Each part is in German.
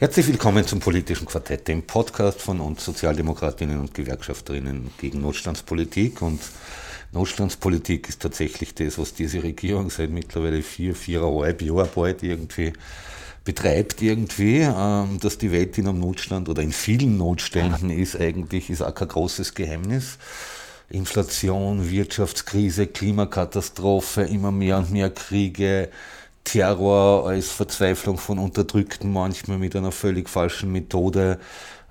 Herzlich willkommen zum politischen Quartett, dem Podcast von uns Sozialdemokratinnen und Gewerkschafterinnen gegen Notstandspolitik. Und Notstandspolitik ist tatsächlich das, was diese Regierung seit mittlerweile vier, viereinhalb Jahren bald irgendwie betreibt irgendwie, ähm, dass die Welt in einem Notstand oder in vielen Notständen ist eigentlich, ist auch kein großes Geheimnis. Inflation, Wirtschaftskrise, Klimakatastrophe, immer mehr und mehr Kriege, Terror als Verzweiflung von Unterdrückten, manchmal mit einer völlig falschen Methode.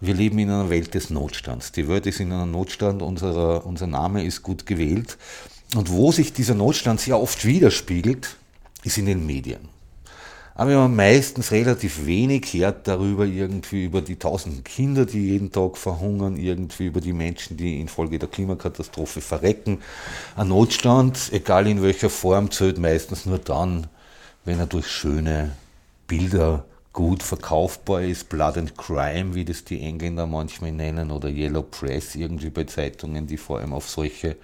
Wir leben in einer Welt des Notstands. Die Welt ist in einem Notstand, unser, unser Name ist gut gewählt. Und wo sich dieser Notstand sehr oft widerspiegelt, ist in den Medien. Aber wir haben meistens relativ wenig hört darüber, irgendwie über die tausenden Kinder, die jeden Tag verhungern, irgendwie über die Menschen, die infolge der Klimakatastrophe verrecken. Ein Notstand, egal in welcher Form, zählt meistens nur dann, wenn er durch schöne Bilder gut verkaufbar ist, Blood and Crime, wie das die Engländer manchmal nennen, oder Yellow Press irgendwie bei Zeitungen, die vor allem auf solche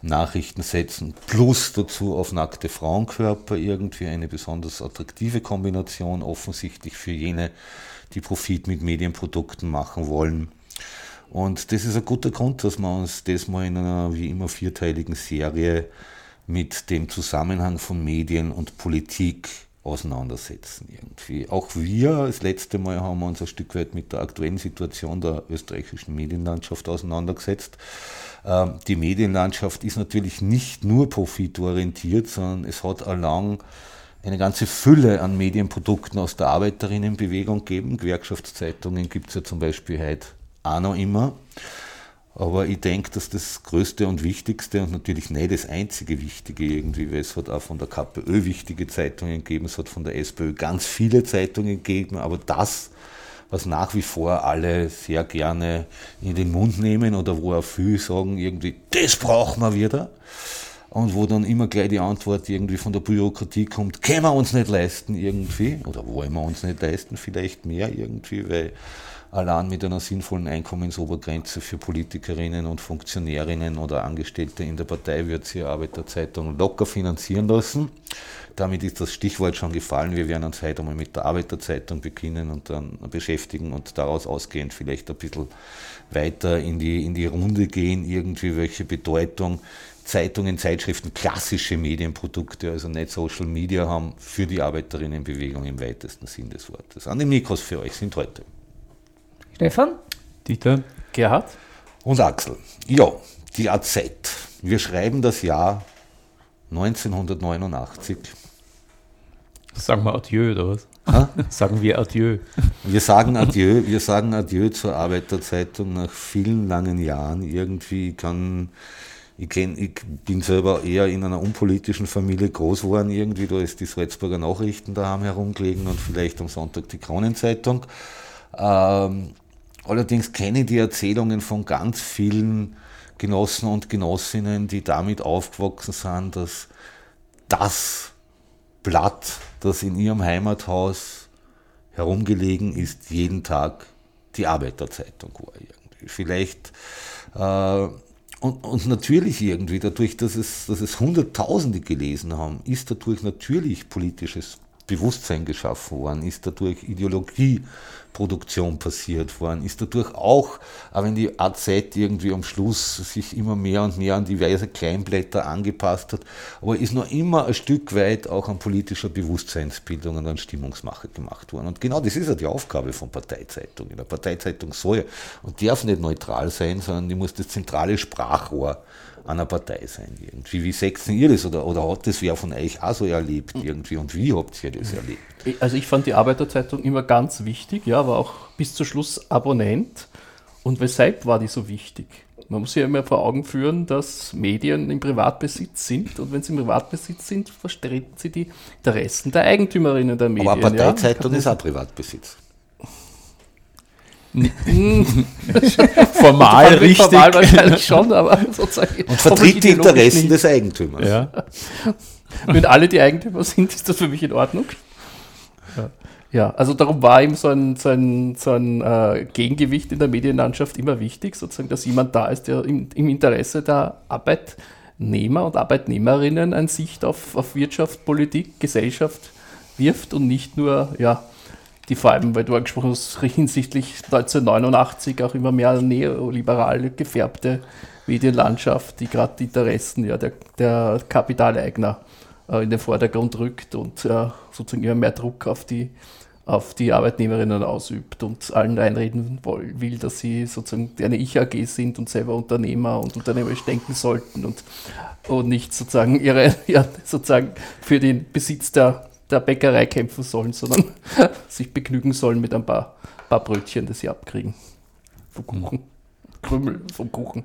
Nachrichten setzen, plus dazu auf nackte Frauenkörper irgendwie eine besonders attraktive Kombination, offensichtlich für jene, die Profit mit Medienprodukten machen wollen. Und das ist ein guter Grund, dass wir uns das mal in einer wie immer vierteiligen Serie mit dem Zusammenhang von Medien und Politik auseinandersetzen. Irgendwie. Auch wir, das letzte Mal haben wir uns ein Stück weit mit der aktuellen Situation der österreichischen Medienlandschaft auseinandergesetzt. Ähm, die Medienlandschaft ist natürlich nicht nur profitorientiert, sondern es hat allang eine ganze Fülle an Medienprodukten aus der Arbeiterinnenbewegung gegeben. Gewerkschaftszeitungen gibt es ja zum Beispiel heute auch noch immer. Aber ich denke, dass das Größte und Wichtigste und natürlich nicht das einzige Wichtige irgendwie, weil es hat auch von der KPÖ wichtige Zeitungen gegeben, es hat von der SPÖ ganz viele Zeitungen gegeben, aber das, was nach wie vor alle sehr gerne in den Mund nehmen oder wo auch viele sagen, irgendwie, das brauchen wir wieder. Und wo dann immer gleich die Antwort irgendwie von der Bürokratie kommt, können wir uns nicht leisten irgendwie, oder wollen wir uns nicht leisten, vielleicht mehr irgendwie, weil allein mit einer sinnvollen Einkommensobergrenze für Politikerinnen und Funktionärinnen oder Angestellte in der Partei wird sie Arbeiterzeitung locker finanzieren lassen. Damit ist das Stichwort schon gefallen. Wir werden uns heute einmal mit der Arbeiterzeitung beginnen und dann beschäftigen und daraus ausgehend vielleicht ein bisschen weiter in die, in die Runde gehen, irgendwie welche Bedeutung Zeitungen, Zeitschriften, klassische Medienprodukte, also nicht Social Media haben für die Arbeiterinnenbewegung im weitesten Sinn des Wortes. An den Mikros für euch sind heute Stefan? Dieter? Gerhard? Und Axel. Ja, die AZ. Wir schreiben das Jahr 1989. Sagen wir Adieu oder was? Ha? Sagen wir Adieu. Wir sagen Adieu, wir sagen Adieu zur Arbeiterzeitung nach vielen langen Jahren. Irgendwie kann, ich, kenn, ich bin selber eher in einer unpolitischen Familie groß geworden. Irgendwie, da ist die Salzburger Nachrichten daheim herumgelegen und vielleicht am Sonntag die Kronenzeitung. Ähm, Allerdings kenne ich die Erzählungen von ganz vielen Genossen und Genossinnen, die damit aufgewachsen sind, dass das Blatt, das in ihrem Heimathaus herumgelegen ist, jeden Tag die Arbeiterzeitung war irgendwie. Vielleicht äh, und, und, natürlich irgendwie, dadurch, dass es, dass es Hunderttausende gelesen haben, ist dadurch natürlich politisches Bewusstsein geschaffen worden, ist dadurch Ideologieproduktion passiert worden, ist dadurch auch, auch wenn die AZ irgendwie am Schluss sich immer mehr und mehr an diverse Kleinblätter angepasst hat, aber ist noch immer ein Stück weit auch an politischer Bewusstseinsbildung und an Stimmungsmache gemacht worden. Und genau das ist ja die Aufgabe von Parteizeitungen. Eine Parteizeitung soll und darf nicht neutral sein, sondern die muss das zentrale Sprachrohr einer Partei sein. Irgendwie. Wie seht ihr das oder, oder hat das wer von euch auch so erlebt irgendwie und wie habt ihr das erlebt? Also ich fand die Arbeiterzeitung immer ganz wichtig, ja, war auch bis zum Schluss Abonnent. Und weshalb war die so wichtig? Man muss ja immer vor Augen führen, dass Medien im Privatbesitz sind und wenn sie im Privatbesitz sind, vertreten sie die Interessen der Eigentümerinnen der Medien. Aber Parteizeitung ja? ist auch Privatbesitz. formal richtig. Formal wahrscheinlich schon, aber sozusagen. Und vertritt die Interessen des Eigentümers. Ja. Wenn alle die Eigentümer sind, ist das für mich in Ordnung. Ja. Ja, also darum war ihm so ein, so ein, so ein äh, Gegengewicht in der Medienlandschaft immer wichtig, sozusagen, dass jemand da ist, der im, im Interesse der Arbeitnehmer und Arbeitnehmerinnen eine Sicht auf, auf Wirtschaft, Politik, Gesellschaft wirft und nicht nur, ja, die vor allem, weil du angesprochen hast, hinsichtlich 1989 auch immer mehr neoliberal gefärbte Medienlandschaft, die gerade die Interessen ja, der, der Kapitaleigner äh, in den Vordergrund rückt und äh, sozusagen immer mehr Druck auf die, auf die Arbeitnehmerinnen ausübt und allen einreden will, dass sie sozusagen eine Ich-AG sind und selber Unternehmer und unternehmerisch denken sollten und, und nicht sozusagen ihre, ja, sozusagen für den Besitz der der Bäckerei kämpfen sollen, sondern sich begnügen sollen mit ein paar, paar Brötchen, die sie abkriegen. Vom Kuchen. Krümel vom Kuchen.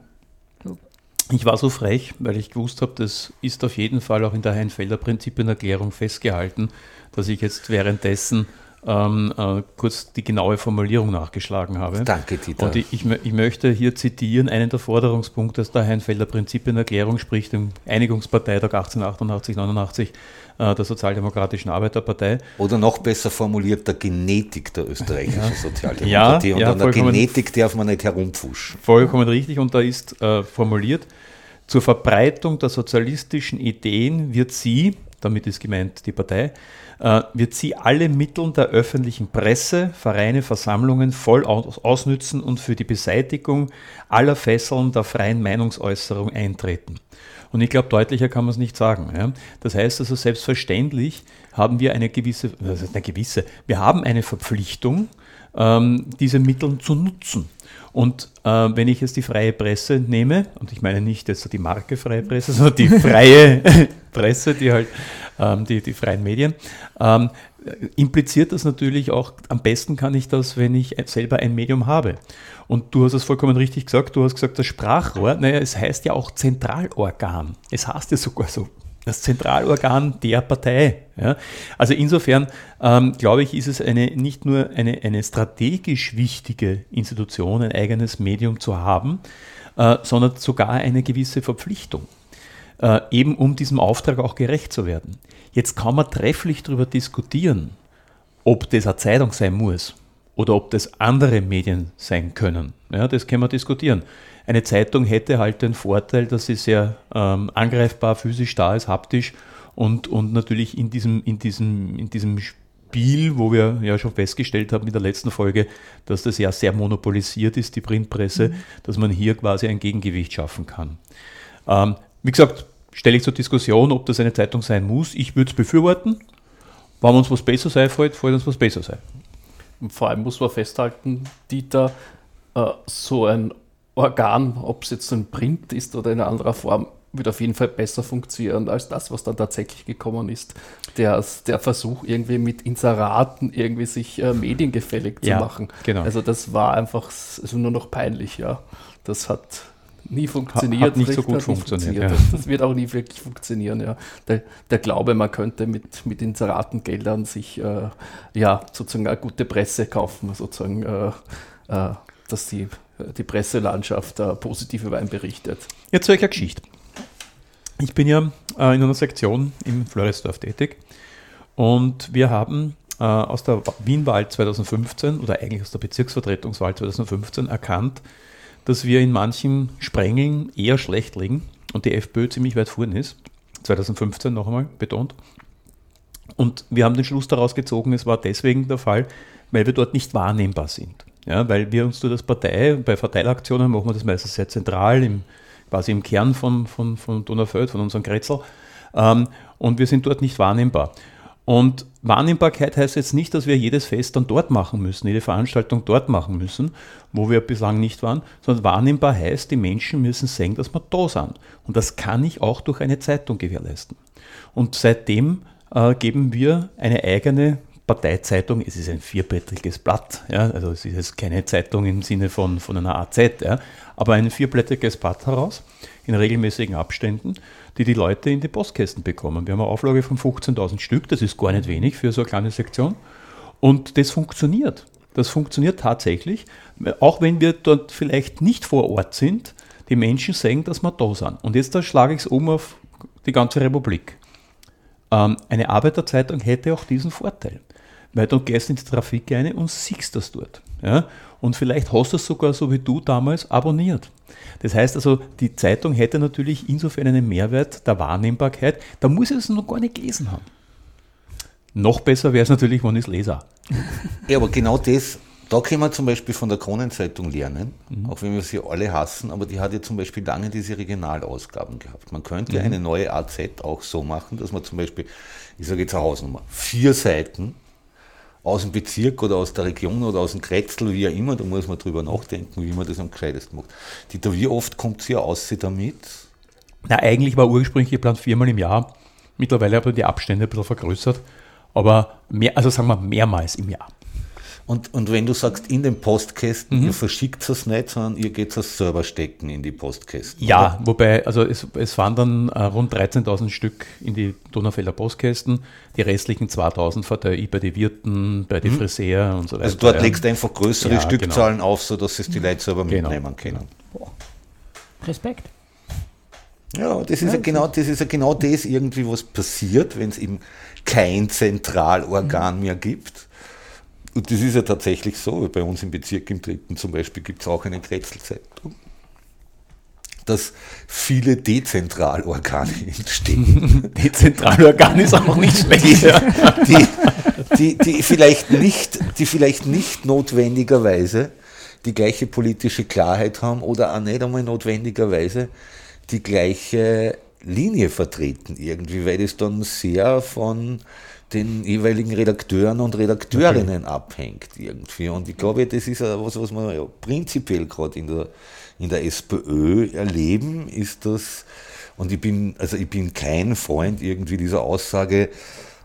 Ich war so frech, weil ich gewusst habe, das ist auf jeden Fall auch in der Heinfelder Prinzipienerklärung festgehalten, dass ich jetzt währenddessen ähm, äh, kurz die genaue Formulierung nachgeschlagen habe. Danke, Dieter. Und ich, ich, ich, möchte hier zitieren einen der Forderungspunkte aus der Heinfelder Prinzipienerklärung, sprich dem Einigungsparteitag 1888, 89 äh, der Sozialdemokratischen Arbeiterpartei. Oder noch besser formuliert, der Genetik der österreichischen ja. Sozialdemokratie. Ja, und ja, an der Genetik darf man nicht herumpfuschen. Vollkommen richtig. Und da ist äh, formuliert, zur Verbreitung der sozialistischen Ideen wird sie, damit ist gemeint die Partei, äh, wird sie alle Mittel der öffentlichen Presse, Vereine, Versammlungen voll aus ausnützen und für die Beseitigung aller Fesseln der freien Meinungsäußerung eintreten. Und ich glaube, deutlicher kann man es nicht sagen. Ja. Das heißt also, selbstverständlich haben wir eine gewisse, eine gewisse, wir haben eine Verpflichtung, ähm, diese Mittel zu nutzen. Und äh, wenn ich jetzt die freie Presse nehme, und ich meine nicht jetzt die Marke freie Presse, sondern die freie Presse, die halt ähm, die, die freien Medien, ähm, impliziert das natürlich auch, am besten kann ich das, wenn ich selber ein Medium habe. Und du hast es vollkommen richtig gesagt, du hast gesagt, das Sprachrohr, naja, es heißt ja auch Zentralorgan. Es heißt ja sogar so, das Zentralorgan der Partei. Ja. Also insofern ähm, glaube ich, ist es eine, nicht nur eine, eine strategisch wichtige Institution, ein eigenes Medium zu haben, äh, sondern sogar eine gewisse Verpflichtung, äh, eben um diesem Auftrag auch gerecht zu werden. Jetzt kann man trefflich darüber diskutieren, ob das eine Zeitung sein muss oder ob das andere Medien sein können. Ja, das können wir diskutieren. Eine Zeitung hätte halt den Vorteil, dass sie sehr ähm, angreifbar physisch da ist, haptisch und, und natürlich in diesem, in, diesem, in diesem Spiel, wo wir ja schon festgestellt haben in der letzten Folge, dass das ja sehr monopolisiert ist, die Printpresse, mhm. dass man hier quasi ein Gegengewicht schaffen kann. Ähm, wie gesagt, stelle ich zur Diskussion, ob das eine Zeitung sein muss. Ich würde es befürworten. Wenn uns was besser sein fällt, uns was besser sein. Und vor allem muss man festhalten, Dieter, äh, so ein Organ, ob es jetzt ein Print ist oder in anderer Form, wird auf jeden Fall besser funktionieren als das, was dann tatsächlich gekommen ist. Der, der Versuch, irgendwie mit Inseraten irgendwie sich äh, mediengefällig zu ja, machen. Genau. Also das war einfach also nur noch peinlich, ja. Das hat nie funktioniert. Hat nicht so gut funktioniert. funktioniert. Ja. Das, das, wird auch nie wirklich funktionieren. Ja. Der, der Glaube, man könnte mit, mit Inseratengeldern sich äh, ja, sozusagen eine gute Presse kaufen, sozusagen, äh, äh, dass die, die Presselandschaft äh, positiv über einen berichtet. Jetzt eine Geschichte. Ich bin ja äh, in einer Sektion im Floridsdorf tätig und wir haben äh, aus der Wienwahl 2015 oder eigentlich aus der Bezirksvertretungswahl 2015 erkannt, dass wir in manchen Sprengeln eher schlecht liegen und die FPÖ ziemlich weit vorne ist. 2015 noch einmal betont. Und wir haben den Schluss daraus gezogen, es war deswegen der Fall, weil wir dort nicht wahrnehmbar sind. Ja, weil wir uns durch das Partei, bei Verteilaktionen machen wir das meistens sehr zentral, im, quasi im Kern von, von, von Donaufeld, von unserem Kretzel. Ähm, und wir sind dort nicht wahrnehmbar. Und Wahrnehmbarkeit heißt jetzt nicht, dass wir jedes Fest dann dort machen müssen, jede Veranstaltung dort machen müssen, wo wir bislang nicht waren, sondern wahrnehmbar heißt, die Menschen müssen sehen, dass wir da sind. Und das kann ich auch durch eine Zeitung gewährleisten. Und seitdem äh, geben wir eine eigene Parteizeitung, es ist ein vierblättriges Blatt, ja, also es ist keine Zeitung im Sinne von, von einer AZ, ja, aber ein vierblättriges Blatt heraus in regelmäßigen Abständen die die Leute in die Postkästen bekommen. Wir haben eine Auflage von 15.000 Stück, das ist gar nicht wenig für so eine kleine Sektion. Und das funktioniert. Das funktioniert tatsächlich, auch wenn wir dort vielleicht nicht vor Ort sind. Die Menschen sagen, dass wir da sind. Und jetzt da schlage ich es um auf die ganze Republik. Ähm, eine Arbeiterzeitung hätte auch diesen Vorteil, weil du gehst in die Trafik rein und siehst das dort. Ja? Und vielleicht hast du es sogar so wie du damals abonniert. Das heißt also, die Zeitung hätte natürlich insofern einen Mehrwert der Wahrnehmbarkeit. Da muss ich es noch gar nicht gelesen haben. Noch besser wäre es natürlich, wenn ich es lese. Ja, aber genau das, da können wir zum Beispiel von der Kronenzeitung lernen, mhm. auch wenn wir sie alle hassen, aber die hat ja zum Beispiel lange diese Regionalausgaben gehabt. Man könnte mhm. eine neue AZ auch so machen, dass man zum Beispiel, ich sage jetzt eine Hausnummer, vier Seiten aus dem Bezirk oder aus der Region oder aus dem Kretzel, wie auch immer, da muss man drüber nachdenken, wie man das am gescheitesten macht. Dieter, wie oft kommt sie aus damit? Na, eigentlich war ursprünglich geplant viermal im Jahr. Mittlerweile habe ich die Abstände ein bisschen vergrößert, aber mehr, also sagen wir mehrmals im Jahr. Und, und wenn du sagst, in den Postkästen, mhm. ihr verschickt es nicht, sondern ihr geht es selber stecken in die Postkästen. Ja, oder? wobei, also es, es waren dann äh, rund 13.000 Stück in die Donaufelder Postkästen, die restlichen 2.000 verteile ich bei den Wirten, bei den mhm. Friseur und so weiter. Also dort legst du einfach größere ja, Stückzahlen genau. auf, sodass es die Leute selber genau. mitnehmen können. Boah. Respekt. Ja, das ist ja, ja genau, das ist ja genau das irgendwie, was passiert, wenn es eben kein Zentralorgan mhm. mehr gibt und das ist ja tatsächlich so, bei uns im Bezirk im Dritten zum Beispiel gibt es auch eine Kretzelzeitung, dass viele Dezentralorgane entstehen. Dezentralorgan ist auch nicht schlecht. Die, die, die, vielleicht nicht, die vielleicht nicht notwendigerweise die gleiche politische Klarheit haben oder auch nicht einmal notwendigerweise die gleiche Linie vertreten irgendwie, weil das dann sehr von den jeweiligen Redakteuren und Redakteurinnen okay. abhängt irgendwie. Und ich glaube, das ist was, was wir ja prinzipiell gerade in der, in der SPÖ erleben, ist das, und ich bin, also ich bin kein Freund irgendwie dieser Aussage,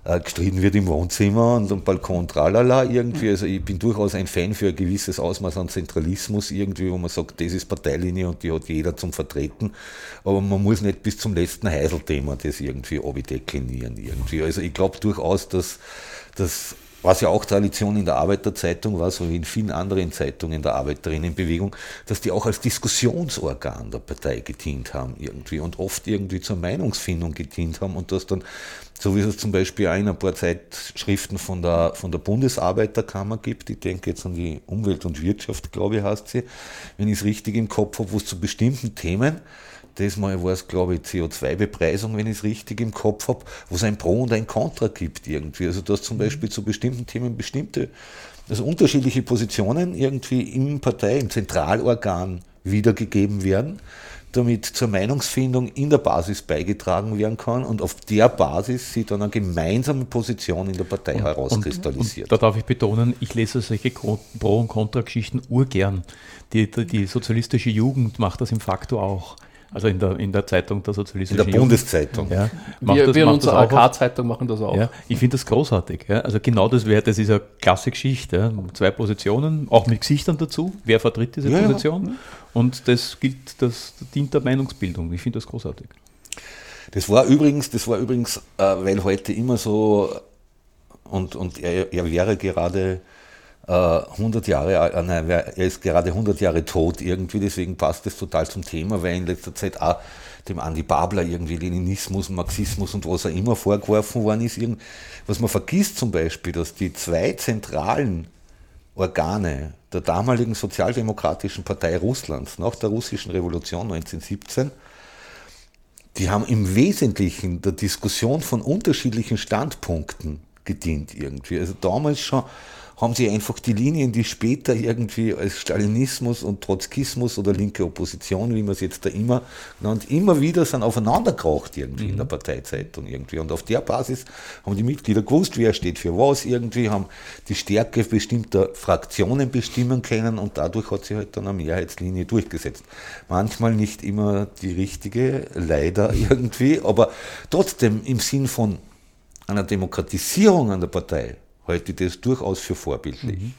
äh, gestritten wird im Wohnzimmer und am Balkon tralala irgendwie. Also ich bin durchaus ein Fan für ein gewisses Ausmaß an Zentralismus irgendwie, wo man sagt, das ist Parteilinie und die hat jeder zum Vertreten. Aber man muss nicht bis zum letzten Heiselthema das irgendwie deklinieren irgendwie. Also ich glaube durchaus, dass, dass was ja auch Tradition in der Arbeiterzeitung war, so wie in vielen anderen Zeitungen der Arbeiterinnenbewegung, dass die auch als Diskussionsorgan der Partei gedient haben irgendwie und oft irgendwie zur Meinungsfindung gedient haben. Und das dann, so wie es zum Beispiel auch in ein paar Zeitschriften von der, von der Bundesarbeiterkammer gibt, ich denke jetzt an die Umwelt und Wirtschaft, glaube ich, heißt sie, wenn ich es richtig im Kopf habe, wo es zu bestimmten Themen Diesmal war es, glaube ich, CO2-Bepreisung, wenn ich es richtig im Kopf habe, wo es ein Pro und ein Contra gibt irgendwie. Also dass zum mhm. Beispiel zu bestimmten Themen bestimmte, also unterschiedliche Positionen irgendwie im Partei, im Zentralorgan wiedergegeben werden, damit zur Meinungsfindung in der Basis beigetragen werden kann und auf der Basis sich dann eine gemeinsame Position in der Partei und, herauskristallisiert. Und, und da darf ich betonen, ich lese solche Pro- und Contra-Geschichten urgern. Die, die, die sozialistische Jugend macht das im Faktor auch. Also in der, in der Zeitung der Sozialistischen In der Bundeszeitung. Ja, wir das, wir in unserer AK-Zeitung machen das auch. Ja, ich finde das großartig. Ja. Also genau das wäre, das ist eine klasse Geschichte. Ja. Zwei Positionen, auch mit Gesichtern dazu. Wer vertritt diese ja, Position? Und das gilt, das dient der Meinungsbildung. Ich finde das großartig. Das war übrigens, das war übrigens, äh, weil heute immer so, und, und er, er wäre gerade 100 äh, Jahre, äh, nein, er ist gerade 100 Jahre tot irgendwie, deswegen passt das total zum Thema, weil in letzter Zeit auch dem Andi Babler irgendwie Leninismus, Marxismus und was auch immer vorgeworfen worden ist. Was man vergisst zum Beispiel, dass die zwei zentralen Organe der damaligen Sozialdemokratischen Partei Russlands nach der russischen Revolution 1917, die haben im Wesentlichen der Diskussion von unterschiedlichen Standpunkten gedient irgendwie. Also damals schon haben sie einfach die Linien, die später irgendwie als Stalinismus und Trotzkismus oder linke Opposition, wie man es jetzt da immer genannt, immer wieder sind aufeinandergekracht irgendwie mhm. in der mhm. Parteizeitung irgendwie. Und auf der Basis haben die Mitglieder gewusst, wer steht für was irgendwie, haben die Stärke bestimmter Fraktionen bestimmen können und dadurch hat sich halt dann eine Mehrheitslinie durchgesetzt. Manchmal nicht immer die richtige, leider irgendwie, aber trotzdem im Sinn von einer Demokratisierung an der Partei halte das durchaus für vorbildlich. Mhm.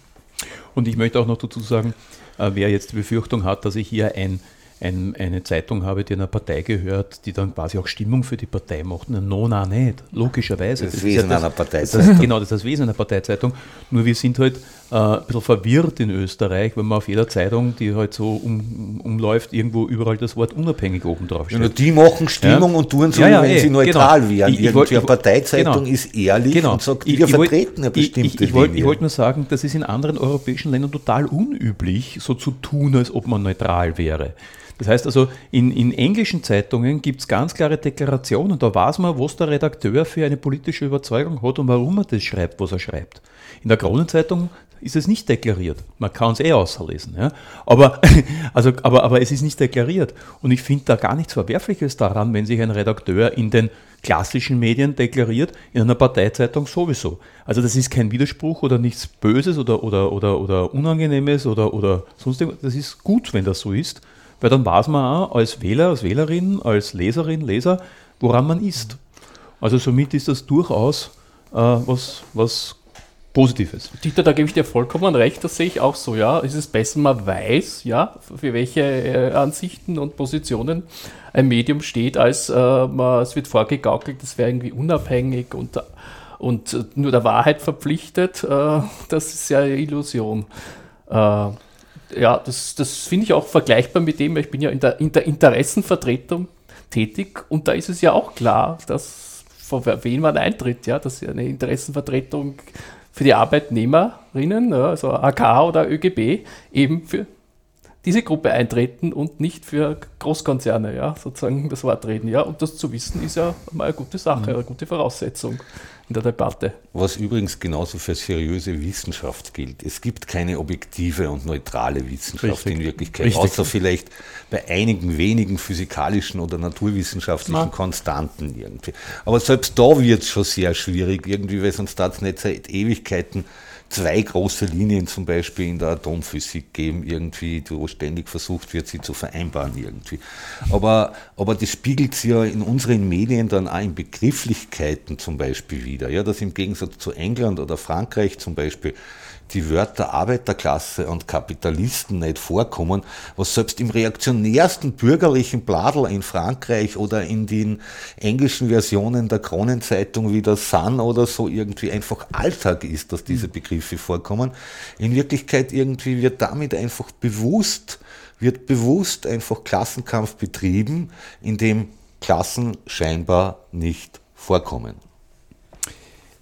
Und ich möchte auch noch dazu sagen, äh, wer jetzt die Befürchtung hat, dass ich hier ein, ein, eine Zeitung habe, die einer Partei gehört, die dann quasi auch Stimmung für die Partei macht. Na, no, na, nicht. Logischerweise. Das, das Wesen ja das, einer Parteizeitung. Das, genau, das ist das Wesen einer Parteizeitung. Nur wir sind halt äh, ein bisschen verwirrt in Österreich, wenn man auf jeder Zeitung, die halt so um, umläuft, irgendwo überall das Wort unabhängig oben drauf steht. Ja, die machen Stimmung ja? und tun so, ja, ja, wenn ey, sie genau. neutral genau. wären. Ich, Irgendwie eine Parteizeitung genau. ist ehrlich genau. und sagt, wir ich, vertreten eine bestimmte Ich, ich, wollte wollt nur sagen, das ist in anderen europäischen Ländern total unüblich, so zu tun, als ob man neutral wäre. Das heißt also, in, in englischen Zeitungen gibt es ganz klare Deklarationen. Da weiß man, was der Redakteur für eine politische Überzeugung hat und warum er das schreibt, was er schreibt. In der Kronenzeitung ist es nicht deklariert. Man kann es eh auslesen. Ja? Aber, also, aber, aber es ist nicht deklariert. Und ich finde da gar nichts Verwerfliches daran, wenn sich ein Redakteur in den klassischen Medien deklariert, in einer Parteizeitung sowieso. Also das ist kein Widerspruch oder nichts Böses oder, oder, oder, oder Unangenehmes oder, oder sonst irgendwas. Das ist gut, wenn das so ist, weil dann weiß man auch als Wähler, als Wählerin, als Leserin, Leser, woran man ist. Also somit ist das durchaus äh, was, was Positives. Dieter, da gebe ich dir vollkommen recht, das sehe ich auch so, ja. Es ist besser, man weiß, ja, für welche äh, Ansichten und Positionen ein Medium steht, als äh, man, es wird vorgegaukelt, das wäre irgendwie unabhängig und, und nur der Wahrheit verpflichtet. Äh, das ist ja Illusion. Ja, das, das finde ich auch vergleichbar mit dem, ich bin ja in der, in der Interessenvertretung tätig und da ist es ja auch klar, dass vor wen man eintritt, ja, dass eine Interessenvertretung für die Arbeitnehmerinnen, also AK oder ÖGB, eben für diese Gruppe eintreten und nicht für Großkonzerne, ja, sozusagen das Wort reden. Ja, und das zu wissen ist ja mal eine gute Sache, mhm. eine gute Voraussetzung in der Debatte. Was übrigens genauso für seriöse Wissenschaft gilt. Es gibt keine objektive und neutrale Wissenschaft Richtig. in Wirklichkeit, Richtig. außer vielleicht bei einigen wenigen physikalischen oder naturwissenschaftlichen Na. Konstanten irgendwie. Aber selbst da wird es schon sehr schwierig, irgendwie, weil sonst da nicht seit Ewigkeiten zwei große Linien zum Beispiel in der Atomphysik geben, irgendwie, wo ständig versucht wird, sie zu vereinbaren irgendwie. Aber, aber das spiegelt sich ja in unseren Medien dann auch in Begrifflichkeiten zum Beispiel wieder. Ja, dass im Gegensatz zu England oder Frankreich zum Beispiel die Wörter Arbeiterklasse und Kapitalisten nicht vorkommen, was selbst im reaktionärsten bürgerlichen Bladel in Frankreich oder in den englischen Versionen der Kronenzeitung wie der Sun oder so irgendwie einfach Alltag ist, dass diese Begriffe vorkommen. In Wirklichkeit irgendwie wird damit einfach bewusst, wird bewusst einfach Klassenkampf betrieben, in dem Klassen scheinbar nicht vorkommen.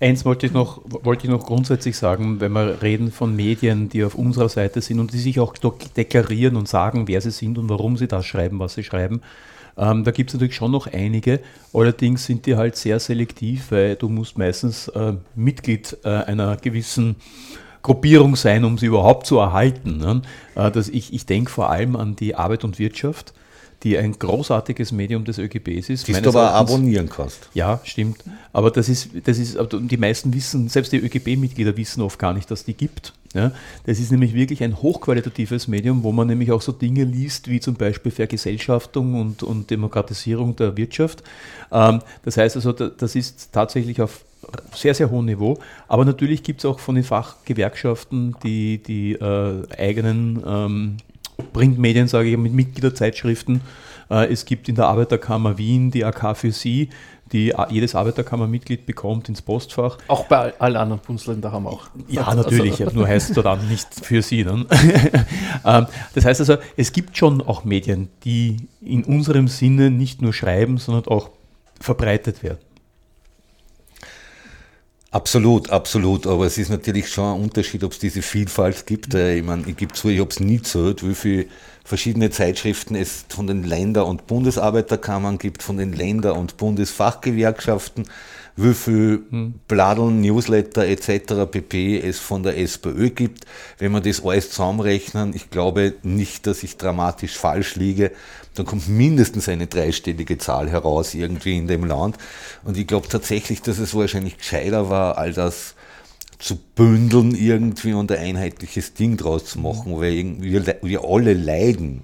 Eins wollte ich, noch, wollte ich noch grundsätzlich sagen, wenn wir reden von Medien, die auf unserer Seite sind und die sich auch deklarieren und sagen, wer sie sind und warum sie das schreiben, was sie schreiben. Ähm, da gibt es natürlich schon noch einige, allerdings sind die halt sehr selektiv, weil du musst meistens äh, Mitglied äh, einer gewissen Gruppierung sein, um sie überhaupt zu erhalten. Ne? Äh, das ich ich denke vor allem an die Arbeit und Wirtschaft die ein großartiges Medium des ÖGBs ist. Die du aber Erachtens, abonnieren kannst. Ja, stimmt. Aber das ist, das ist, die meisten wissen, selbst die ÖGB-Mitglieder wissen oft gar nicht, dass die gibt. Ja, das ist nämlich wirklich ein hochqualitatives Medium, wo man nämlich auch so Dinge liest, wie zum Beispiel Vergesellschaftung und, und Demokratisierung der Wirtschaft. Ähm, das heißt also, das ist tatsächlich auf sehr, sehr hohem Niveau. Aber natürlich gibt es auch von den Fachgewerkschaften die, die äh, eigenen ähm, Printmedien, sage ich, mit Mitgliederzeitschriften. Äh, es gibt in der Arbeiterkammer Wien die AK für Sie, die jedes Arbeiterkammermitglied bekommt ins Postfach. Auch bei allen anderen Bundesländern haben wir auch. Ja, natürlich, also. nur heißt es dann nicht für Sie. Ne? Ähm, das heißt also, es gibt schon auch Medien, die in unserem Sinne nicht nur schreiben, sondern auch verbreitet werden. Absolut, absolut. Aber es ist natürlich schon ein Unterschied, ob es diese Vielfalt gibt. Äh, ich meine, ich gebe zu, ich habe es nie gehört, wie viele verschiedene Zeitschriften es von den Länder- und Bundesarbeiterkammern gibt, von den Länder- und Bundesfachgewerkschaften wie viel hm. Bladeln, Newsletter etc. pp. es von der SPÖ gibt. Wenn man das alles zusammenrechnen, ich glaube nicht, dass ich dramatisch falsch liege, dann kommt mindestens eine dreistellige Zahl heraus irgendwie in dem Land. Und ich glaube tatsächlich, dass es wahrscheinlich gescheiter war, all das zu bündeln irgendwie und ein einheitliches Ding draus zu machen, weil wir, wir alle leiden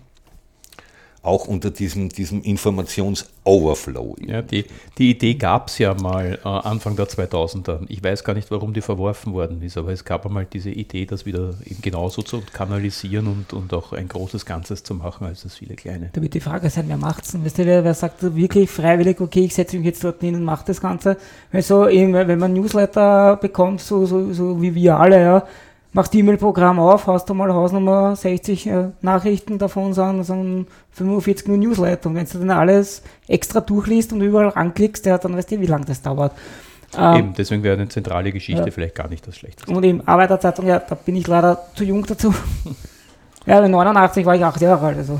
auch unter diesem, diesem Informations-Overflow. Ja, die, die Idee gab es ja mal äh, Anfang der 2000er. Ich weiß gar nicht, warum die verworfen worden ist, aber es gab einmal diese Idee, das wieder eben genauso zu kanalisieren und, und auch ein großes Ganzes zu machen, als das viele kleine. Da wird die Frage sein, wer macht es denn? Weißt du, wer, wer sagt wirklich freiwillig, okay, ich setze mich jetzt dort hin und mache das Ganze? Weil so, eben, wenn man Newsletter bekommt, so, so, so wie wir alle, ja, machst E-Mail-Programm auf, hast du mal Hausnummer 60 äh, Nachrichten davon sind, sind 45 nur Newsletter. Und wenn du dann alles extra durchliest und überall anklickst, ja, dann weißt du, wie lange das dauert. Ähm, eben, deswegen wäre eine zentrale Geschichte ja. vielleicht gar nicht das Schlechteste. Und eben Arbeiterzeitung, ja, da bin ich leider zu jung dazu. ja, 89 war ich acht Jahre alt. Also.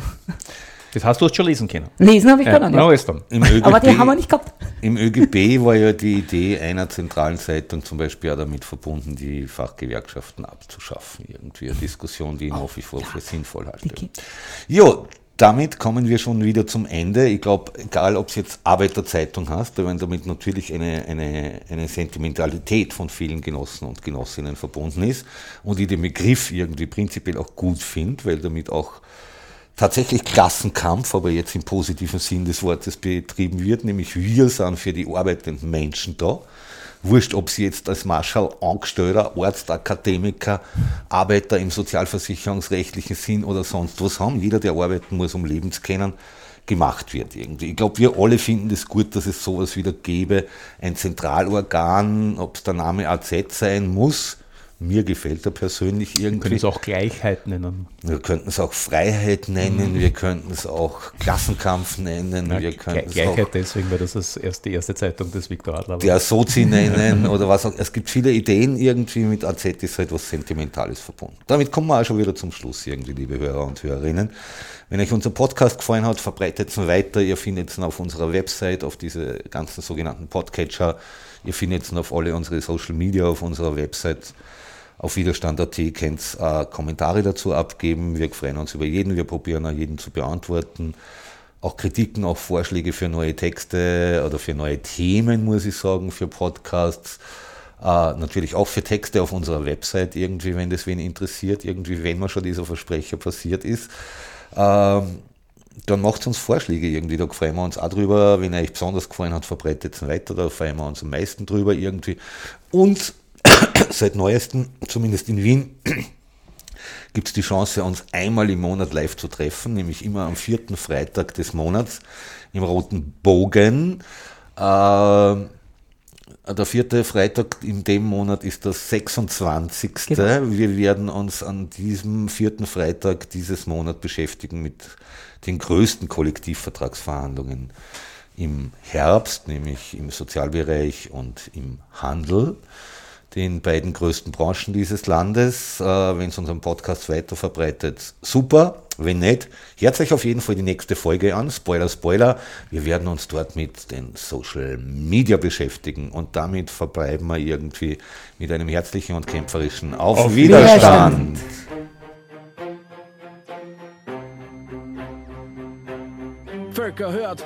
Das hast du schon lesen können. Lesen habe ich können, ja. ja. Im ÖGB, Aber die haben wir nicht gehabt. Im ÖGB war ja die Idee einer zentralen Zeitung zum Beispiel auch damit verbunden, die Fachgewerkschaften abzuschaffen. Irgendwie eine Diskussion, die ich nach wie vor für sinnvoll halte. Okay. Ja, damit kommen wir schon wieder zum Ende. Ich glaube, egal ob es jetzt Arbeiterzeitung hast, wenn damit natürlich eine, eine, eine Sentimentalität von vielen Genossen und Genossinnen verbunden ist und ich den Begriff irgendwie prinzipiell auch gut finde, weil damit auch tatsächlich Klassenkampf, aber jetzt im positiven Sinn des Wortes betrieben wird, nämlich wir sind für die arbeitenden Menschen da. Wurscht, ob sie jetzt als Marschall, Angestellter, Arzt, Akademiker, Arbeiter im sozialversicherungsrechtlichen Sinn oder sonst was haben. Jeder, der arbeiten muss, um Leben zu können, gemacht wird irgendwie. Ich glaube, wir alle finden es das gut, dass es sowas wieder gäbe. Ein Zentralorgan, ob es der Name AZ sein muss, mir gefällt er persönlich irgendwie. Wir können es auch Gleichheit nennen. Wir könnten es auch Freiheit nennen, mhm. wir könnten es auch Klassenkampf nennen. Na, wir könnten Gleichheit auch, deswegen, weil das ist erst die erste Zeitung des Viktor Adler Der Sozi nennen oder was auch. Es gibt viele Ideen irgendwie, mit AZ ist halt was Sentimentales verbunden. Damit kommen wir auch schon wieder zum Schluss irgendwie, liebe Hörer und Hörerinnen. Wenn euch unser Podcast gefallen hat, verbreitet es weiter. Ihr findet es auf unserer Website, auf diese ganzen sogenannten Podcatcher. Ihr findet es auf alle unsere Social Media, auf unserer Website auf widerstand.at könnt äh, Kommentare dazu abgeben. Wir freuen uns über jeden. Wir probieren auch jeden zu beantworten. Auch Kritiken, auch Vorschläge für neue Texte oder für neue Themen, muss ich sagen, für Podcasts. Äh, natürlich auch für Texte auf unserer Website irgendwie, wenn das wen interessiert, irgendwie, wenn mal schon dieser Versprecher passiert ist. Ähm, dann macht uns Vorschläge irgendwie, da freuen wir uns auch drüber. Wenn euch besonders gefallen hat, verbreitet es weiter, da freuen wir uns am meisten drüber irgendwie. Und seit neuestem, zumindest in Wien, gibt es die Chance, uns einmal im Monat live zu treffen, nämlich immer am vierten Freitag des Monats im Roten Bogen. Äh, der vierte Freitag in dem Monat ist der 26. Genau. Wir werden uns an diesem vierten Freitag dieses Monat beschäftigen mit den größten Kollektivvertragsverhandlungen im Herbst, nämlich im Sozialbereich und im Handel den beiden größten Branchen dieses Landes. Äh, Wenn es unseren Podcast weiter verbreitet, super. Wenn nicht, hört euch auf jeden Fall die nächste Folge an. Spoiler, Spoiler. Wir werden uns dort mit den Social Media beschäftigen und damit verbleiben wir irgendwie mit einem herzlichen und kämpferischen Auf, auf Widerstand. Widerstand. Völker hört.